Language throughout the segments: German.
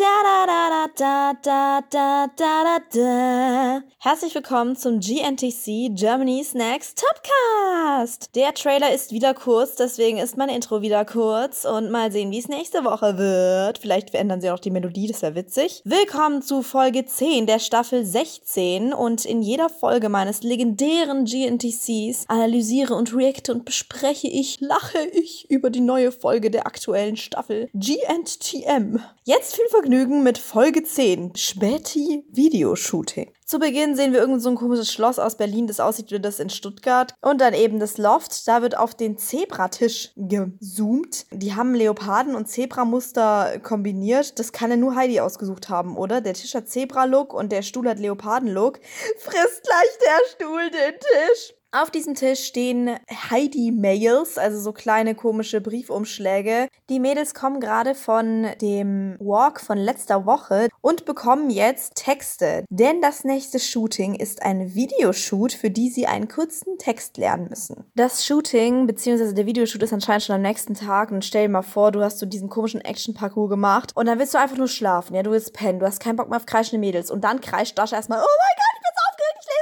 Da, da, da, da, da, da, da, da. Herzlich willkommen zum GNTC Germany's Next Topcast. Der Trailer ist wieder kurz, deswegen ist mein Intro wieder kurz und mal sehen, wie es nächste Woche wird. Vielleicht verändern sie auch die Melodie, das wäre witzig. Willkommen zu Folge 10 der Staffel 16 und in jeder Folge meines legendären GNTCs analysiere und reacte und bespreche ich, lache ich über die neue Folge der aktuellen Staffel GNTM. Jetzt viel Vergnügen mit Folge 10, Späti Videoshooting. Zu Beginn sehen wir irgend so ein komisches Schloss aus Berlin, das aussieht wie das in Stuttgart. Und dann eben das Loft, da wird auf den Zebratisch gezoomt. Die haben Leoparden- und Zebramuster kombiniert. Das kann ja nur Heidi ausgesucht haben, oder? Der Tisch hat Zebra-Look und der Stuhl hat Leoparden-Look. Frisst gleich der Stuhl den Tisch. Auf diesem Tisch stehen Heidi-Mails, also so kleine komische Briefumschläge. Die Mädels kommen gerade von dem Walk von letzter Woche und bekommen jetzt Texte. Denn das nächste Shooting ist ein Videoshoot, für die sie einen kurzen Text lernen müssen. Das Shooting, beziehungsweise der Videoshoot ist anscheinend schon am nächsten Tag. Und stell dir mal vor, du hast so diesen komischen Action-Parcours gemacht und dann willst du einfach nur schlafen. Ja, du willst pennen, du hast keinen Bock mehr auf kreischende Mädels. Und dann kreischt Dasha erstmal, oh mein Gott, ich bin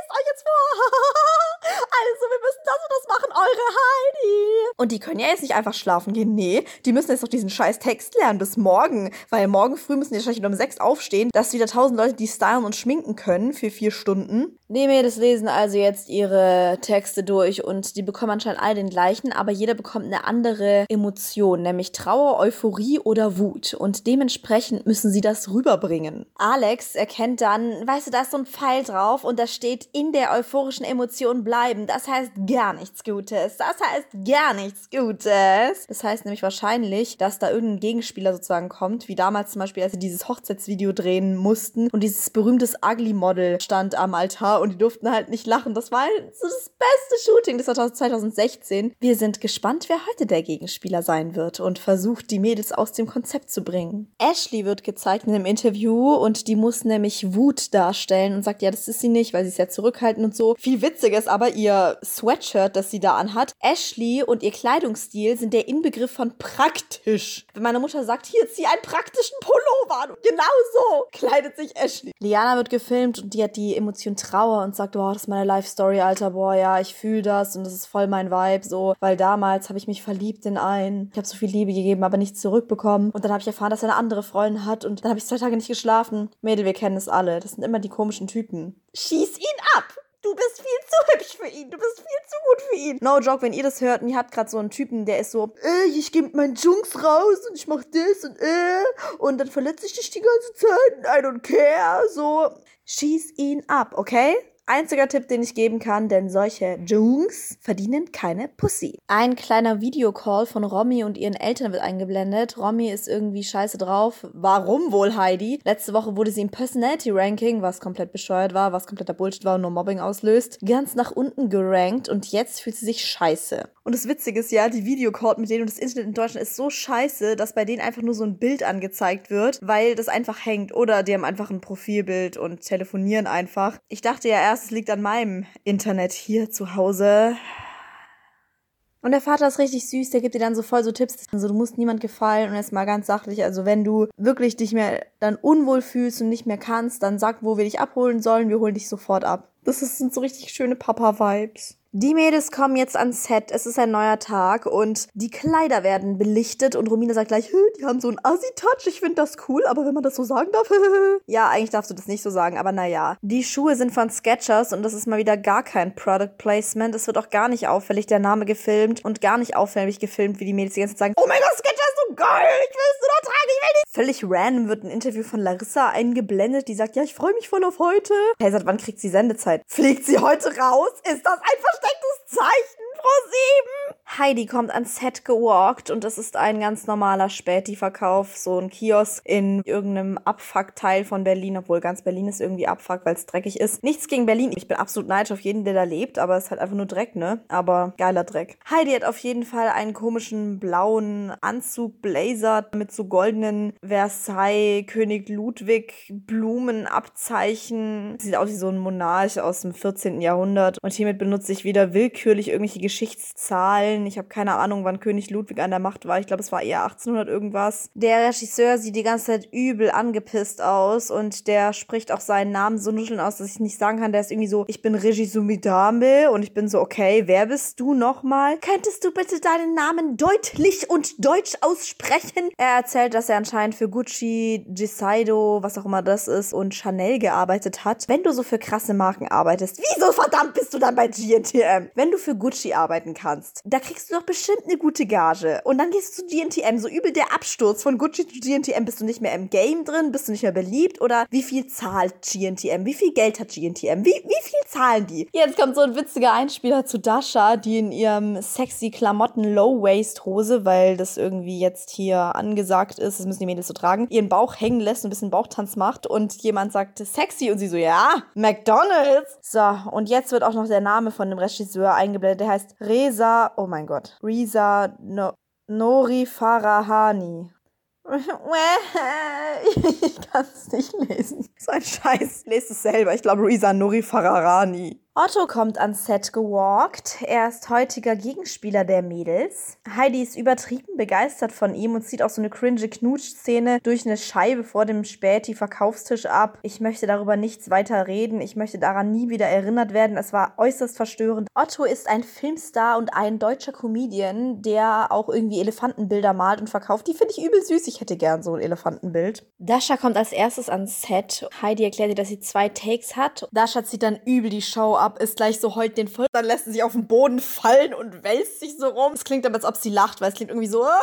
es euch jetzt vor. Also, wir müssen das und das machen, eure Heidi. Und die können ja jetzt nicht einfach schlafen gehen. Nee, die müssen jetzt noch diesen scheiß Text lernen bis morgen. Weil morgen früh müssen die wahrscheinlich um sechs aufstehen, dass wieder tausend Leute die stylen und schminken können für vier Stunden. Die Mädels lesen also jetzt ihre Texte durch und die bekommen anscheinend alle den gleichen, aber jeder bekommt eine andere Emotion, nämlich Trauer, Euphorie oder Wut. Und dementsprechend müssen sie das rüberbringen. Alex erkennt dann, weißt du, da ist so ein Pfeil drauf und da steht in der euphorischen Emotion bleiben. Das heißt gar nichts Gutes. Das heißt gar nichts Gutes. Das heißt nämlich wahrscheinlich, dass da irgendein Gegenspieler sozusagen kommt, wie damals zum Beispiel, als sie dieses Hochzeitsvideo drehen mussten und dieses berühmtes Ugly-Model stand am Altar und die durften halt nicht lachen. Das war so das beste Shooting des 2016. Wir sind gespannt, wer heute der Gegenspieler sein wird und versucht, die Mädels aus dem Konzept zu bringen. Ashley wird gezeigt in einem Interview und die muss nämlich Wut darstellen und sagt, ja, das ist sie nicht, weil sie ist ja zurückhaltend und so. Viel witziger ist aber ihr Sweatshirt, das sie da anhat. Ashley und ihr Kleidungsstil sind der Inbegriff von praktisch. Wenn meine Mutter sagt, hier zieh einen praktischen Pullover an, genau so kleidet sich Ashley. Liana wird gefilmt und die hat die Emotion Trauer und sagt, boah, das ist meine Life Story, Alter, boah, ja, ich fühle das und das ist voll mein Vibe, so, weil damals habe ich mich verliebt in einen. Ich habe so viel Liebe gegeben, aber nichts zurückbekommen und dann habe ich erfahren, dass er eine andere Freundin hat und dann habe ich zwei Tage nicht geschlafen. Mädel, wir kennen es alle. Das sind immer die komischen Typen. Schieß ihn ab! Du bist viel zu hübsch für ihn. Du bist viel zu gut für ihn. No joke, wenn ihr das hört und ihr habt gerade so einen Typen, der ist so, äh, ich geh mit meinen Jungs raus und ich mach das und äh, und dann verletze ich dich die ganze Zeit. I don't care. So, schieß ihn ab, okay? Einziger Tipp, den ich geben kann, denn solche Jungs verdienen keine Pussy. Ein kleiner Videocall von Romy und ihren Eltern wird eingeblendet. Romy ist irgendwie scheiße drauf. Warum wohl Heidi? Letzte Woche wurde sie im Personality Ranking, was komplett bescheuert war, was kompletter Bullshit war und nur Mobbing auslöst, ganz nach unten gerankt und jetzt fühlt sie sich scheiße. Und das Witzige ist ja, die Videocall mit denen und das Internet in Deutschland ist so scheiße, dass bei denen einfach nur so ein Bild angezeigt wird, weil das einfach hängt. Oder die haben einfach ein Profilbild und telefonieren einfach. Ich dachte ja erst, es liegt an meinem Internet hier zu Hause. Und der Vater ist richtig süß, der gibt dir dann so voll so Tipps. Also du musst niemand gefallen und jetzt mal ganz sachlich. Also wenn du wirklich dich mehr dann unwohl fühlst und nicht mehr kannst, dann sag, wo wir dich abholen sollen. Wir holen dich sofort ab. Das sind so richtig schöne Papa-Vibes. Die Mädels kommen jetzt ans Set, es ist ein neuer Tag und die Kleider werden belichtet und Romina sagt gleich, die haben so einen Assi-Touch, ich finde das cool, aber wenn man das so sagen darf, ja, eigentlich darfst du das nicht so sagen, aber naja. Die Schuhe sind von Skechers und das ist mal wieder gar kein Product Placement, es wird auch gar nicht auffällig der Name gefilmt und gar nicht auffällig gefilmt, wie die Mädels die ganze Zeit sagen, oh mein Gott, Skechers ist geil, ich will es nur tragen, ich will nicht. Völlig random wird ein Interview von Larissa eingeblendet, die sagt, ja, ich freue mich voll auf heute. Hey, seit wann kriegt sie Sendezeit? Fliegt sie heute raus? Ist das ein verstecktes Zeichen, Frau Sieben? Heidi kommt ans Set gewalkt und es ist ein ganz normaler Späti-Verkauf, so ein Kiosk in irgendeinem Abfuck-Teil von Berlin, obwohl ganz Berlin ist irgendwie Abfuck, weil es dreckig ist. Nichts gegen Berlin. Ich bin absolut neidisch auf jeden, der da lebt, aber es ist halt einfach nur Dreck, ne? Aber geiler Dreck. Heidi hat auf jeden Fall einen komischen blauen Anzug, Blazer mit so goldenen Versailles, König Ludwig, Blumenabzeichen. Sieht aus wie so ein Monarch aus dem 14. Jahrhundert. Und hiermit benutze ich wieder willkürlich irgendwelche Geschichtszahlen erzählen. Ich habe keine Ahnung, wann König Ludwig an der Macht war. Ich glaube, es war eher 1800 irgendwas. Der Regisseur sieht die ganze Zeit übel angepisst aus und der spricht auch seinen Namen so nuscheln aus, dass ich nicht sagen kann. Der ist irgendwie so, ich bin Regisseur Midame und ich bin so, okay, wer bist du nochmal? Könntest du bitte deinen Namen deutlich und deutsch aussprechen? Er erzählt, dass er anscheinend für Gucci, Gisaido, was auch immer das ist, und Chanel gearbeitet hat. Wenn du so für krasse Marken arbeitest, wieso verdammt bist du dann bei GNTM? Wenn du für Gucci arbeiten kannst, da kriegst du doch bestimmt eine gute Gage. Und dann gehst du zu GNTM, so übel der Absturz von Gucci zu GNTM. Bist du nicht mehr im Game drin? Bist du nicht mehr beliebt? Oder wie viel zahlt GNTM? Wie viel Geld hat GNTM? Wie, wie viel zahlen die? Jetzt kommt so ein witziger Einspieler zu Dasha, die in ihrem sexy Klamotten Low-Waist-Hose, weil das irgendwie jetzt hier angesagt ist, das müssen die Mädels so tragen, ihren Bauch hängen lässt und ein bisschen Bauchtanz macht und jemand sagt sexy und sie so, ja, McDonalds. So, und jetzt wird auch noch der Name von dem Regisseur eingeblendet, der heißt Reza, oh mein Gott, Reza no Nori Farahani. Ich kann es nicht lesen. So ein Scheiß. Lest es selber. Ich glaube, Reza Nuri Fararani. Otto kommt ans Set gewalkt. Er ist heutiger Gegenspieler der Mädels. Heidi ist übertrieben begeistert von ihm und zieht auch so eine cringe Knutsch-Szene durch eine Scheibe vor dem Späti-Verkaufstisch ab. Ich möchte darüber nichts weiter reden. Ich möchte daran nie wieder erinnert werden. Es war äußerst verstörend. Otto ist ein Filmstar und ein deutscher Comedian, der auch irgendwie Elefantenbilder malt und verkauft. Die finde ich übel süß. Ich hätte gern so ein Elefantenbild. Dasha kommt als erstes ans Set. Heidi erklärt ihr, dass sie zwei Takes hat. Dasha zieht dann übel die Show ab ab, ist gleich so heult den voll. Dann lässt sie sich auf den Boden fallen und wälzt sich so rum. Es klingt aber, als ob sie lacht, weil es klingt irgendwie so.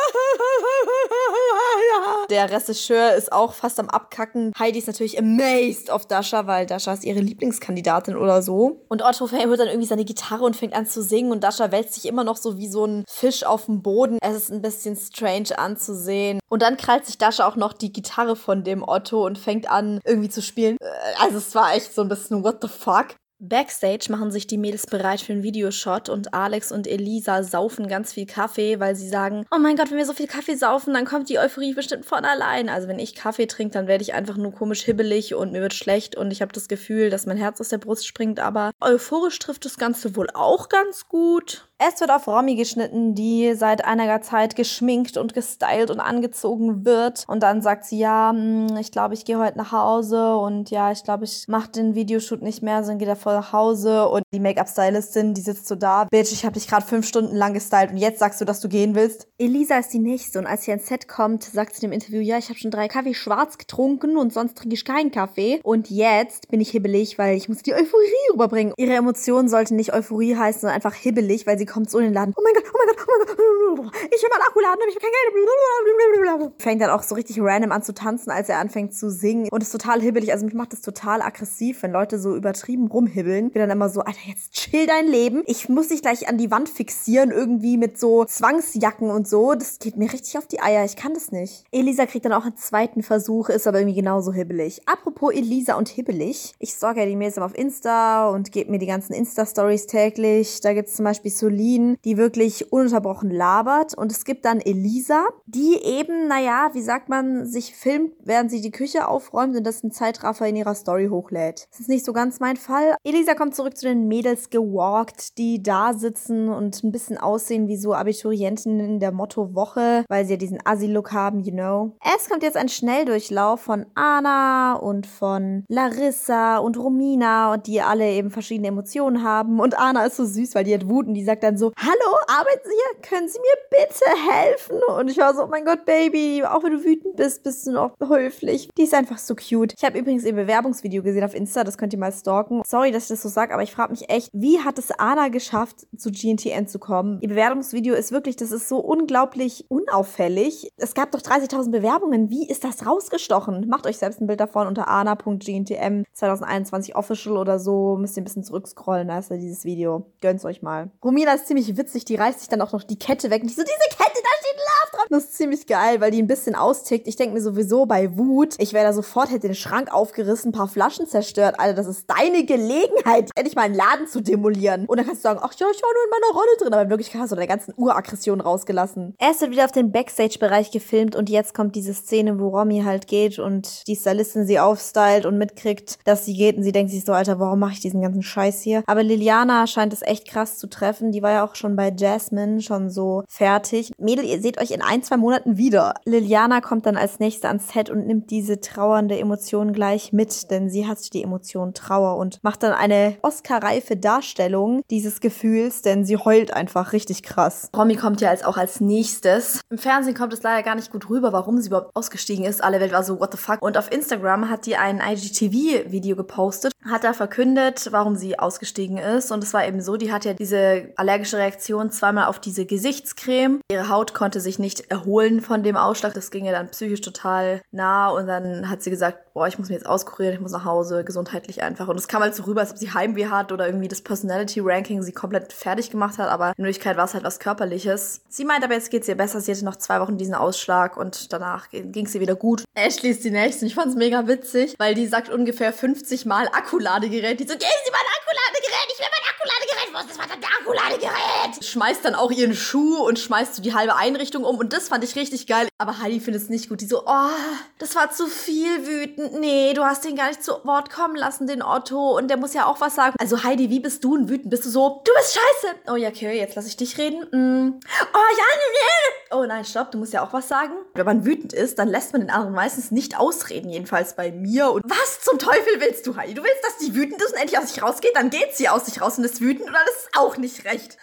Der Regisseur ist auch fast am Abkacken. Heidi ist natürlich amazed auf Dasha, weil Dasha ist ihre Lieblingskandidatin oder so. Und Otto holt dann irgendwie seine Gitarre und fängt an zu singen und Dasha wälzt sich immer noch so wie so ein Fisch auf dem Boden. Es ist ein bisschen strange anzusehen. Und dann krallt sich Dasha auch noch die Gitarre von dem Otto und fängt an irgendwie zu spielen. Also es war echt so ein bisschen what the fuck. Backstage machen sich die Mädels bereit für einen Videoshot und Alex und Elisa saufen ganz viel Kaffee, weil sie sagen, oh mein Gott, wenn wir so viel Kaffee saufen, dann kommt die Euphorie bestimmt von allein. Also wenn ich Kaffee trinke, dann werde ich einfach nur komisch hibbelig und mir wird schlecht und ich habe das Gefühl, dass mein Herz aus der Brust springt, aber euphorisch trifft das Ganze wohl auch ganz gut. Es wird auf Romy geschnitten, die seit einiger Zeit geschminkt und gestylt und angezogen wird. Und dann sagt sie, ja, hm, ich glaube, ich gehe heute nach Hause und ja, ich glaube, ich mache den Videoshoot nicht mehr, sondern gehe da voll nach Hause. Und die Make-up-Stylistin, die sitzt so da, Bitch, ich habe dich gerade fünf Stunden lang gestylt und jetzt sagst du, dass du gehen willst. Elisa ist die nächste und als sie ans Set kommt, sagt sie im Interview, ja, ich habe schon drei Kaffee schwarz getrunken und sonst trinke ich keinen Kaffee. Und jetzt bin ich hibbelig, weil ich muss die Euphorie rüberbringen. Ihre Emotionen sollten nicht Euphorie heißen, sondern einfach hibbelig, weil sie kommt so in den Laden. Oh mein Gott, oh mein Gott, oh mein Gott. Ich will mal Akkuladen, aber ich habe kein Geld. Fängt dann auch so richtig random an zu tanzen, als er anfängt zu singen. Und ist total hibbelig. Also mich macht das total aggressiv, wenn Leute so übertrieben rumhibbeln. Bin dann immer so, Alter, jetzt chill dein Leben. Ich muss dich gleich an die Wand fixieren, irgendwie mit so Zwangsjacken und so. Das geht mir richtig auf die Eier. Ich kann das nicht. Elisa kriegt dann auch einen zweiten Versuch, ist aber irgendwie genauso hibbelig. Apropos Elisa und hibbelig. Ich stalke ja die Mädels auf Insta und gebe mir die ganzen Insta-Stories täglich. Da gibt es zum Beispiel Solin, die wirklich ununterbrochen labert. Und es gibt dann Elisa, die eben, naja, wie sagt man, sich filmt, während sie die Küche aufräumt und das ein Zeitraffer in ihrer Story hochlädt. Das ist nicht so ganz mein Fall. Elisa kommt zurück zu den Mädels gewalkt, die da sitzen und ein bisschen aussehen wie so Abiturienten in der Motto-Woche, weil sie ja diesen Assi-Look haben, you know. Es kommt jetzt ein Schnelldurchlauf von Anna und von Larissa und Romina und die alle eben verschiedene Emotionen haben. Und Anna ist so süß, weil die hat Wut und die sagt dann so, hallo, arbeiten Sie hier? Können Sie mir bitte helfen? Und ich war so, oh mein Gott, Baby, auch wenn du wütend bist, bist du noch höflich. Die ist einfach so cute. Ich habe übrigens ihr Bewerbungsvideo gesehen auf Insta, das könnt ihr mal stalken. Sorry, dass ich das so sage, aber ich frage mich echt, wie hat es Anna geschafft, zu GNTN zu kommen? Ihr Bewerbungsvideo ist wirklich, das ist so unglaublich unauffällig. Es gab doch 30.000 Bewerbungen. Wie ist das rausgestochen? Macht euch selbst ein Bild davon unter ana.gntm 2021 official oder so. Müsst ihr ein bisschen zurückscrollen, da ist ja dieses Video. Gönnt's euch mal. Romina ist ziemlich witzig, die reißt sich dann auch noch die Kette weg und ich so, diese Kette, da steht Love drauf. Das ist ziemlich geil, weil die ein bisschen austickt. Ich denke mir sowieso bei Wut, ich wäre da sofort, hätte den Schrank aufgerissen, ein paar Flaschen zerstört. Alter, das ist deine Gelegenheit, endlich mal einen Laden zu demolieren. Und dann kannst du sagen, ach ja, ich war nur in meiner Rolle drin. Aber in Wirklichkeit hast du deine ganzen Uraggressionen rausgelassen. Erst wird wieder auf den Backstage-Bereich gefilmt und jetzt kommt diese Szene, wo Romy halt geht und die Stylistin sie aufstylt und mitkriegt, dass sie geht und sie denkt sich so, Alter, warum mache ich diesen ganzen Scheiß hier? Aber Liliana scheint es echt krass zu treffen. Die war ja auch schon bei Jasmine schon so fertig. Mädel, ihr seht euch in ein, zwei Monaten wieder. Liliana kommt dann als nächste ans Set und nimmt diese trauernde Emotion gleich mit, denn sie hat die Emotion Trauer und macht dann eine Oscar-reife Darstellung dieses Gefühls, denn sie heult einfach richtig krass. Romy kommt ja als auch als nächstes. Im Fernsehen kommt es leider gar nicht gut rüber, warum sie überhaupt ausgestiegen ist. Alle Welt war so, what the fuck. Und auf Instagram hat die ein IGTV-Video gepostet, hat da verkündet, warum sie ausgestiegen ist. Und es war eben so, die hat ja diese allergische Reaktion zweimal auf diese Gesichtscreme. Ihre Haut konnte sich nicht erholen von dem Ausschlag. Das ging ihr dann psychisch total nah. Und dann hat sie gesagt, boah, ich muss mich jetzt auskurieren, ich muss nach Hause, gesundheitlich einfach. Und es kam halt so rüber, als ob sie Heimweh hat oder irgendwie das Personality-Ranking sie komplett fertig gemacht hat. Aber in Wirklichkeit war es halt was Körperliches. Sie meint aber, jetzt geht's ihr besser. Sie hatte noch zwei Wochen diesen Ausschlag und danach ging es ihr wieder gut. Ashley ist die nächste. Ich fand's mega witzig, weil die sagt ungefähr 50 Mal Akkuladegerät. Die so, geben Sie mal ein Akkuladegerät, ich will mein Akkuladegerät. Wo ist das verdammte Akkuladegerät? Schmeißt dann auch ihren Schuh und schmeißt so die halbe Einrichtung um. Und das fand ich richtig geil. Aber Heidi findet es nicht gut. Die so, oh, das war zu viel wütend. Nee, du hast den gar nicht zu Wort kommen lassen, den Otto. Und der muss ja auch was sagen. Also Heidi, wie bist du denn wütend? Bist du so, du bist scheiße. Oh ja, okay, jetzt lass ich dich reden. Mm. Oh ja, nee. Oh nein, stopp, du musst ja auch was sagen. Wenn man wütend ist, dann lässt man den anderen meistens nicht ausreden. Jedenfalls bei mir. Und was zum Teufel willst du, Heidi? Du willst, dass die wütend ist und endlich aus sich rausgeht? Dann geht sie aus sich raus und ist wütend. Oder das ist auch nicht recht.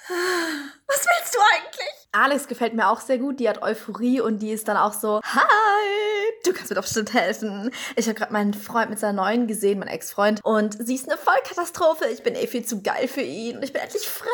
Was willst du eigentlich? Alex gefällt mir auch sehr gut. Die hat Euphorie und die ist dann auch so, hi, du kannst mir doch bestimmt helfen. Ich habe gerade meinen Freund mit seiner neuen gesehen, mein Ex-Freund, und sie ist eine Vollkatastrophe. Ich bin eh viel zu geil für ihn und ich bin endlich frei.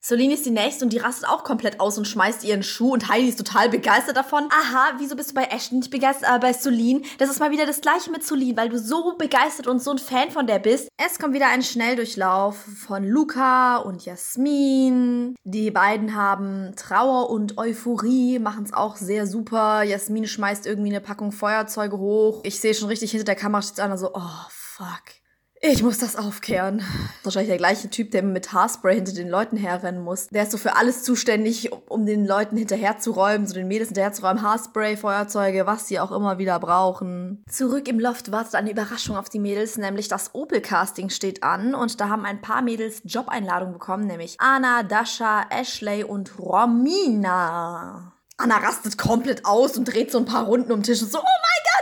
Solini ist die nächste und die rastet auch komplett aus und schmeißt ihren Schuh und Heidi ist total begeistert davon. Aha, wieso bist du bei Ashton nicht begeistert, aber bei Solin? Das ist mal wieder das gleiche mit Solin, weil du so begeistert und so ein Fan von der bist. Es kommt wieder ein Schnelldurchlauf von Luca und Jasmin. Die beiden haben Trauer und Euphorie, machen es auch sehr super. Jasmin schmeißt irgendwie eine Packung Feuerzeuge hoch. Ich sehe schon richtig hinter der Kamera steht einer so, oh fuck. Ich muss das aufkehren. Wahrscheinlich der gleiche Typ, der mit Haarspray hinter den Leuten herrennen muss. Der ist so für alles zuständig, um den Leuten hinterherzuräumen, so den Mädels hinterherzuräumen. Haarspray, Feuerzeuge, was sie auch immer wieder brauchen. Zurück im Loft wartet eine Überraschung auf die Mädels, nämlich das Opel-Casting steht an und da haben ein paar Mädels Jobeinladungen bekommen, nämlich Anna, Dasha, Ashley und Romina. Anna rastet komplett aus und dreht so ein paar Runden um den Tisch und so, oh mein Gott!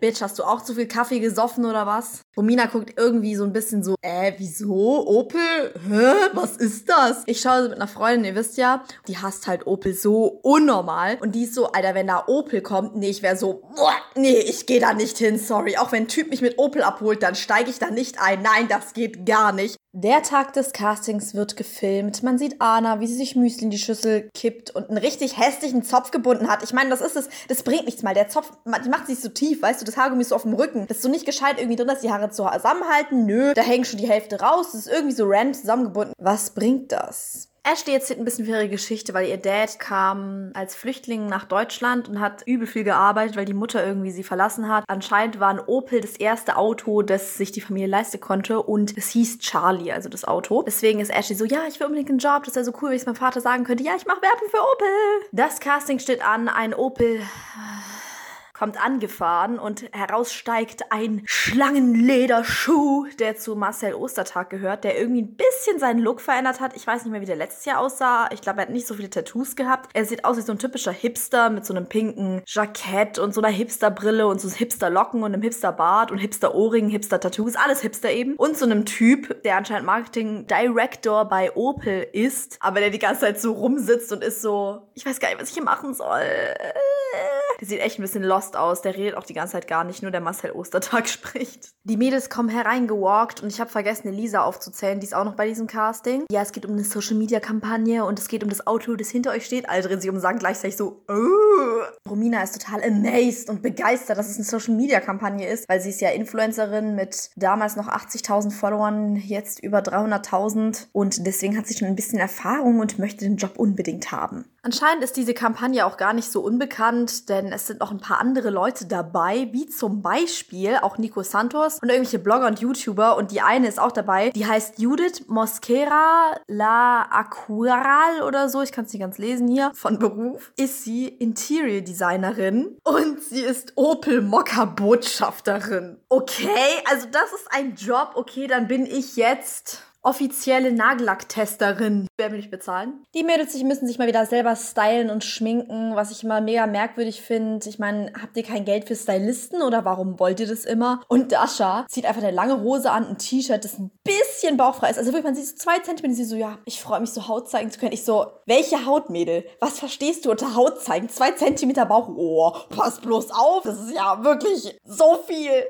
Bitch, hast du auch zu viel Kaffee gesoffen oder was? Romina guckt irgendwie so ein bisschen so, äh, wieso? Opel? Hä? Was ist das? Ich schaue so mit einer Freundin, ihr wisst ja, die hasst halt Opel so unnormal. Und die ist so, Alter, wenn da Opel kommt, nee, ich wäre so, boah, nee, ich gehe da nicht hin, sorry. Auch wenn ein Typ mich mit Opel abholt, dann steige ich da nicht ein. Nein, das geht gar nicht. Der Tag des Castings wird gefilmt. Man sieht Anna, wie sie sich Müsli in die Schüssel kippt und einen richtig hässlichen Zopf gebunden hat. Ich meine, das ist es, das bringt nichts mal. Der Zopf, macht sich so tief, weißt du, das Haargummi ist so auf dem Rücken. Das ist so nicht gescheit irgendwie drin, dass die Haare zusammenhalten. Nö, da hängt schon die Hälfte raus. Das ist irgendwie so random zusammengebunden. Was bringt das? Ashley erzählt ein bisschen für ihre Geschichte, weil ihr Dad kam als Flüchtling nach Deutschland und hat übel viel gearbeitet, weil die Mutter irgendwie sie verlassen hat. Anscheinend war ein Opel das erste Auto, das sich die Familie leisten konnte und es hieß Charlie, also das Auto. Deswegen ist Ashley so, ja, ich will unbedingt einen Job, das wäre so cool, wenn ich es meinem Vater sagen könnte, ja, ich mache Werbung für Opel. Das Casting steht an, ein Opel kommt angefahren und heraussteigt ein Schlangenlederschuh, der zu Marcel Ostertag gehört, der irgendwie ein bisschen seinen Look verändert hat. Ich weiß nicht mehr, wie der letztes Jahr aussah. Ich glaube, er hat nicht so viele Tattoos gehabt. Er sieht aus wie so ein typischer Hipster mit so einem pinken Jackett und so einer Hipsterbrille und so Hipsterlocken und einem Hipsterbart und Hipster-Ohrringen, Hipster-Tattoos, alles Hipster eben. Und so einem Typ, der anscheinend Marketing Director bei Opel ist, aber der die ganze Zeit so rumsitzt und ist so, ich weiß gar nicht, was ich hier machen soll. Der sieht echt ein bisschen lost aus. Der redet auch die ganze Zeit gar nicht, nur der Marcel Ostertag spricht. Die Mädels kommen hereingewalkt und ich habe vergessen, Elisa aufzuzählen. Die ist auch noch bei diesem Casting. Ja, es geht um eine Social-Media-Kampagne und es geht um das Auto, das hinter euch steht. Alle drehen sich um und sagen gleichzeitig so, oh. Romina ist total amazed und begeistert, dass es eine Social-Media-Kampagne ist, weil sie ist ja Influencerin mit damals noch 80.000 Followern, jetzt über 300.000 und deswegen hat sie schon ein bisschen Erfahrung und möchte den Job unbedingt haben. Anscheinend ist diese Kampagne auch gar nicht so unbekannt, denn es sind noch ein paar andere Leute dabei, wie zum Beispiel auch Nico Santos und irgendwelche Blogger und YouTuber. Und die eine ist auch dabei, die heißt Judith Mosquera La Acural oder so. Ich kann es nicht ganz lesen hier. Von Beruf ist sie Interior Designerin und sie ist Opel Mokka Botschafterin. Okay, also das ist ein Job. Okay, dann bin ich jetzt offizielle Nagellacktesterin. Wer will ich bezahlen? Die Mädels die müssen sich mal wieder selber stylen und schminken, was ich immer mega merkwürdig finde. Ich meine, habt ihr kein Geld für Stylisten oder warum wollt ihr das immer? Und Dasha zieht einfach eine lange Hose an, ein T-Shirt, das ein bisschen bauchfrei ist. Also wirklich, man sieht so zwei Zentimeter, sie so, ja, ich freue mich so Haut zeigen zu können. Ich so, welche Hautmädel? Was verstehst du unter Haut zeigen? Zwei Zentimeter Bauch? Oh, pass bloß auf, das ist ja wirklich so viel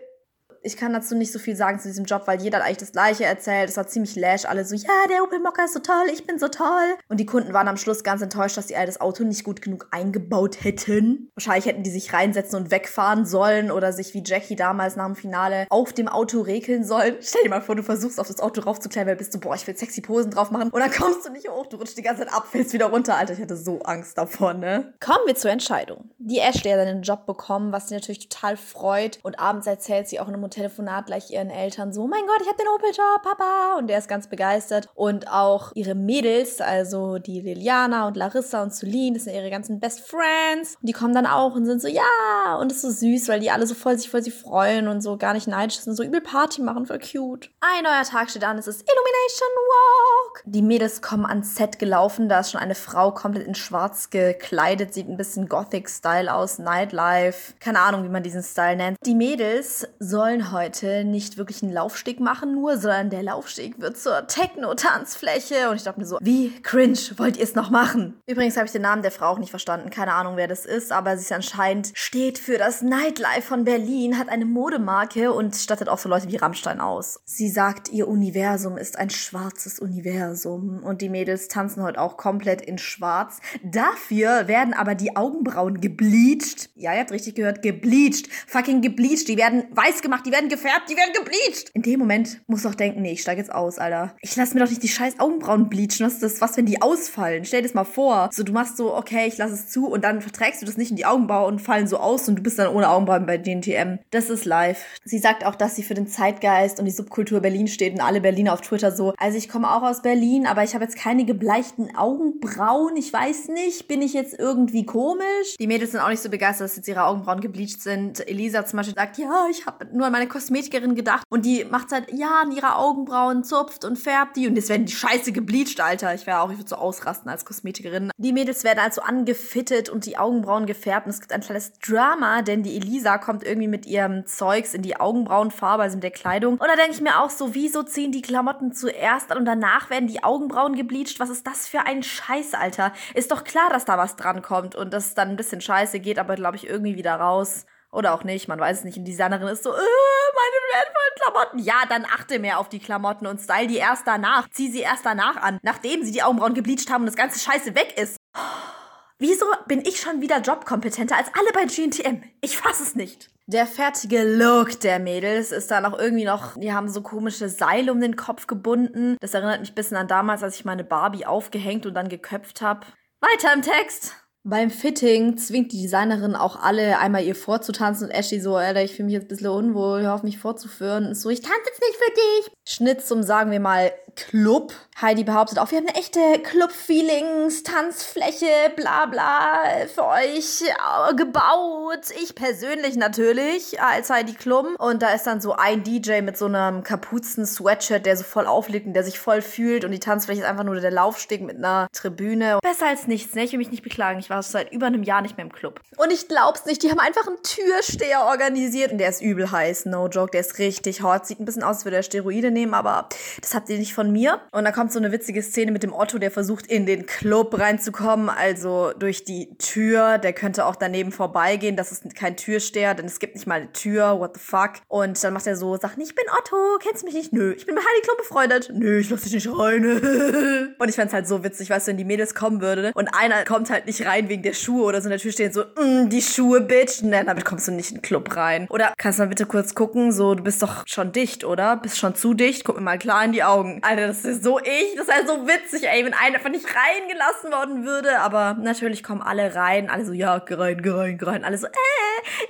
ich kann dazu nicht so viel sagen zu diesem Job, weil jeder hat eigentlich das Gleiche erzählt. Es war ziemlich lash. Alle so, ja, der Opel Mokka ist so toll, ich bin so toll. Und die Kunden waren am Schluss ganz enttäuscht, dass die all das Auto nicht gut genug eingebaut hätten. Wahrscheinlich hätten die sich reinsetzen und wegfahren sollen oder sich wie Jackie damals nach dem Finale auf dem Auto regeln sollen. Stell dir mal vor, du versuchst auf das Auto raufzuklettern, weil bist du, boah, ich will sexy Posen drauf machen. Und dann kommst du nicht hoch, du rutschst die ganze Zeit ab, fällst wieder runter. Alter, ich hatte so Angst davon, ne? Kommen wir zur Entscheidung. Die Ashley hat einen Job bekommen, was sie natürlich total freut. Und abends erzählt sie auch in einem Telefonat gleich ihren Eltern so, mein Gott, ich habe den Opel-Job, Papa. Und der ist ganz begeistert. Und auch ihre Mädels, also die Liliana und Larissa und Celine, das sind ihre ganzen Best Friends. Und die kommen dann auch und sind so, ja. Und es ist so süß, weil die alle so voll sich voll sie freuen und so gar nicht neidisch sind, so übel Party machen, voll cute. Ein neuer Tag steht an, es ist Illumination Walk. Die Mädels kommen ans Set gelaufen, da ist schon eine Frau komplett in schwarz gekleidet, sieht ein bisschen Gothic-Style aus, Nightlife. Keine Ahnung, wie man diesen Style nennt. Die Mädels sollen heute nicht wirklich einen Laufsteg machen nur, sondern der Laufsteg wird zur Techno-Tanzfläche. Und ich dachte mir so, wie cringe wollt ihr es noch machen? Übrigens habe ich den Namen der Frau auch nicht verstanden. Keine Ahnung, wer das ist, aber sie ist anscheinend, steht für das Nightlife von Berlin, hat eine Modemarke und stattet auch so Leute wie Rammstein aus. Sie sagt, ihr Universum ist ein schwarzes Universum. Und die Mädels tanzen heute auch komplett in schwarz. Dafür werden aber die Augenbrauen gebleached. Ja, ihr habt richtig gehört, gebleached. Fucking gebleached. Die werden weiß gemacht, die werden gefärbt, die werden gebleached. In dem Moment muss du auch denken, nee, ich steige jetzt aus, Alter. Ich lasse mir doch nicht die scheiß Augenbrauen bleachen. Was das, was, wenn die ausfallen? Stell dir das mal vor. So, du machst so, okay, ich lasse es zu und dann verträgst du das nicht in die Augenbrauen und fallen so aus und du bist dann ohne Augenbrauen bei DNTM. Das ist live. Sie sagt auch, dass sie für den Zeitgeist und die Subkultur Berlin steht und alle Berliner auf Twitter so, also ich komme auch aus Berlin, aber ich habe jetzt keine gebleichten Augenbrauen. Ich weiß nicht, bin ich jetzt irgendwie komisch? Die Mädels sind auch nicht so begeistert, dass jetzt ihre Augenbrauen gebleached sind. Elisa zum Beispiel sagt, ja, ich habe nur an meine Kosmetikerin gedacht und die macht seit Jahren ihre Augenbrauen, zupft und färbt die und jetzt werden die scheiße gebleached, Alter. Ich wäre auch, ich würde so ausrasten als Kosmetikerin. Die Mädels werden also angefittet und die Augenbrauen gefärbt und es gibt ein kleines Drama, denn die Elisa kommt irgendwie mit ihrem Zeugs in die Augenbrauenfarbe, also mit der Kleidung. Und da denke ich mir auch so, wieso ziehen die Klamotten zuerst an und danach werden die Augenbrauen gebleached? Was ist das für ein Scheiß, Alter? Ist doch klar, dass da was dran kommt und dass es dann ein bisschen scheiße geht, aber glaube ich irgendwie wieder raus. Oder auch nicht, man weiß es nicht. Und die Designerin ist so, äh, meine wertvollen Klamotten. Ja, dann achte mehr auf die Klamotten und style die erst danach. Zieh sie erst danach an, nachdem sie die Augenbrauen gebleached haben und das ganze Scheiße weg ist. Wieso bin ich schon wieder jobkompetenter als alle bei GNTM? Ich fass es nicht. Der fertige Look der Mädels ist dann auch irgendwie noch, die haben so komische Seile um den Kopf gebunden. Das erinnert mich ein bisschen an damals, als ich meine Barbie aufgehängt und dann geköpft habe. Weiter im Text. Beim Fitting zwingt die Designerin auch alle einmal ihr vorzutanzen und Ashley so, Alter, ich fühle mich jetzt ein bisschen unwohl, hör auf mich vorzuführen. so, ich tanze jetzt nicht für dich. Schnitt zum, sagen wir mal, Club. Heidi behauptet auch, wir haben eine echte Club-Feelings, Tanzfläche, bla bla, für euch äh, gebaut. Ich persönlich natürlich, als Heidi Klum. Und da ist dann so ein DJ mit so einem Kapuzen-Sweatshirt, der so voll aufliegt und der sich voll fühlt. Und die Tanzfläche ist einfach nur der Laufsteg mit einer Tribüne. Besser als nichts, ne? Ich will mich nicht beklagen. Ich war seit über einem Jahr nicht mehr im Club. Und ich glaub's nicht, die haben einfach einen Türsteher organisiert. Und der ist übel heiß, no joke. Der ist richtig hot. Sieht ein bisschen aus, als würde er Steroide nehmen, aber das habt ihr nicht von mir. Und da kommt so eine witzige Szene mit dem Otto, der versucht in den Club reinzukommen, also durch die Tür. Der könnte auch daneben vorbeigehen. Das ist kein Türsteher, denn es gibt nicht mal eine Tür. What the fuck? Und dann macht er so Sachen, ich bin Otto, kennst du mich nicht? Nö. Ich bin mit Heidi Klum befreundet. Nö, ich lass dich nicht rein. und ich fand's halt so witzig, weißt du, wenn die Mädels kommen würde und einer kommt halt nicht rein wegen der Schuhe oder so in der Tür stehen so, mm, die Schuhe, Bitch. Nein, damit kommst du nicht in den Club rein. Oder kannst du mal bitte kurz gucken, so, du bist doch schon dicht, oder? Bist schon zu dicht? Guck mir mal klar in die Augen. Alter, das ist so ich. Das ist halt so witzig, ey, wenn einer einfach nicht reingelassen worden würde. Aber natürlich kommen alle rein. Alle so, ja, geh rein, geh rein, rein. Alle so, äh,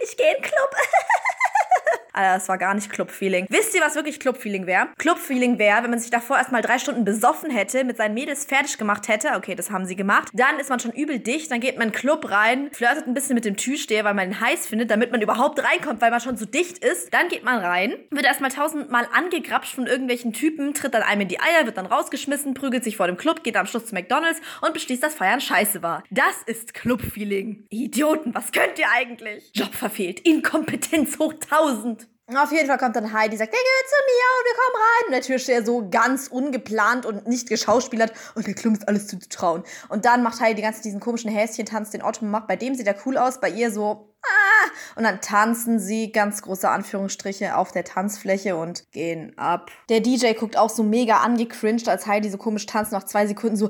ich gehe in den Club. Alter, das war gar nicht Club-Feeling. Wisst ihr, was wirklich Club-Feeling wäre? Club-Feeling wäre, wenn man sich davor erstmal drei Stunden besoffen hätte, mit seinen Mädels fertig gemacht hätte. Okay, das haben sie gemacht. Dann ist man schon übel dicht, dann geht man in den Club rein, flirtet ein bisschen mit dem Türsteher, weil man ihn heiß findet, damit man überhaupt reinkommt, weil man schon so dicht ist. Dann geht man rein, wird erstmal tausendmal angegrapscht von irgendwelchen Typen, tritt dann einem in die Eier, wird dann rausgeschmissen, prügelt sich vor dem Club, geht am Schluss zu McDonalds und beschließt, dass Feiern scheiße war. Das ist Club-Feeling. Idioten, was könnt ihr eigentlich? Job verfehlt, Inkompetenz hoch tausend. Auf jeden Fall kommt dann Heidi, sagt, der gehört zu mir und wir kommen rein. Und der Türsteher so ganz ungeplant und nicht geschauspielert und der Klum ist alles zuzutrauen. Und dann macht Heidi die ganze diesen komischen Häschen-Tanz, den Otto macht. Bei dem sieht er cool aus, bei ihr so! Und dann tanzen sie, ganz große Anführungsstriche, auf der Tanzfläche und gehen ab. Der DJ guckt auch so mega angecringed, als Heidi so komisch tanzt, nach zwei Sekunden so,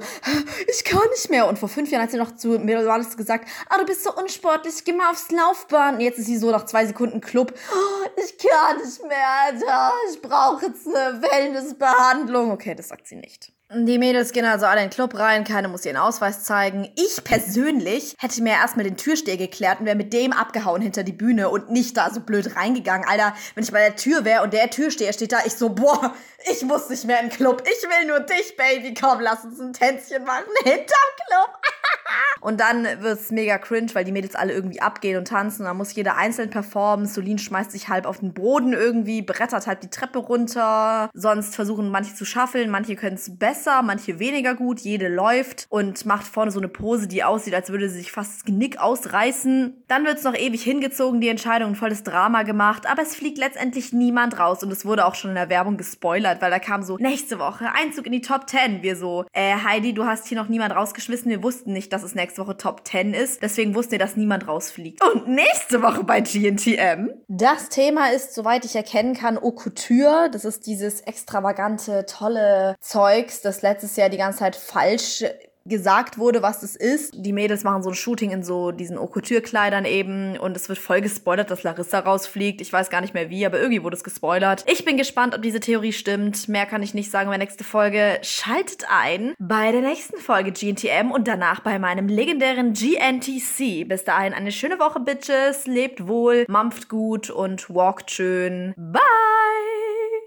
ich kann nicht mehr. Und vor fünf Jahren hat sie noch zu mir alles gesagt, ah, du bist so unsportlich, geh mal aufs Laufbahn. Und jetzt ist sie so nach zwei Sekunden Club, oh, ich kann nicht mehr, Alter, ich brauche jetzt eine Wellnessbehandlung. Okay, das sagt sie nicht. Die Mädels gehen also alle in den Club rein, keine muss ihren Ausweis zeigen. Ich persönlich hätte mir erstmal den Türsteher geklärt und wäre mit dem abgehauen hinter die Bühne und nicht da so blöd reingegangen. Alter, wenn ich bei der Tür wäre und der Türsteher steht da, ich so, boah, ich muss nicht mehr in den Club. Ich will nur dich, Baby. Komm, lass uns ein Tänzchen machen hinterm Club. und dann wird's mega cringe, weil die Mädels alle irgendwie abgehen und tanzen. Und dann muss jeder einzeln performen. Solin schmeißt sich halb auf den Boden irgendwie, brettert halb die Treppe runter. Sonst versuchen manche zu schaffeln, manche können es besser, manche weniger gut. Jede läuft und macht vorne so eine Pose, die aussieht, als würde sie sich fast das Genick ausreißen. Dann wird's noch ewig hingezogen, die Entscheidung, volles Drama gemacht. Aber es fliegt letztendlich niemand raus und es wurde auch schon in der Werbung gespoilert, weil da kam so, nächste Woche Einzug in die Top 10. Wir so, äh, Heidi, du hast hier noch niemand rausgeschmissen. Wir wussten nicht, dass es nächste Woche Top 10 ist. Deswegen wussten wir, dass niemand rausfliegt. Und nächste Woche bei GNTM. Das Thema ist, soweit ich erkennen kann, Haute Couture. Das ist dieses extravagante, tolle Zeugs, das letztes Jahr die ganze Zeit falsch gesagt wurde, was es ist. Die Mädels machen so ein Shooting in so diesen Haute-Couture-Kleidern eben und es wird voll gespoilert, dass Larissa rausfliegt. Ich weiß gar nicht mehr wie, aber irgendwie wurde es gespoilert. Ich bin gespannt, ob diese Theorie stimmt. Mehr kann ich nicht sagen bei nächste Folge. Schaltet ein bei der nächsten Folge GNTM und danach bei meinem legendären GNTC. Bis dahin eine schöne Woche, Bitches. Lebt wohl, mampft gut und walkt schön. Bye!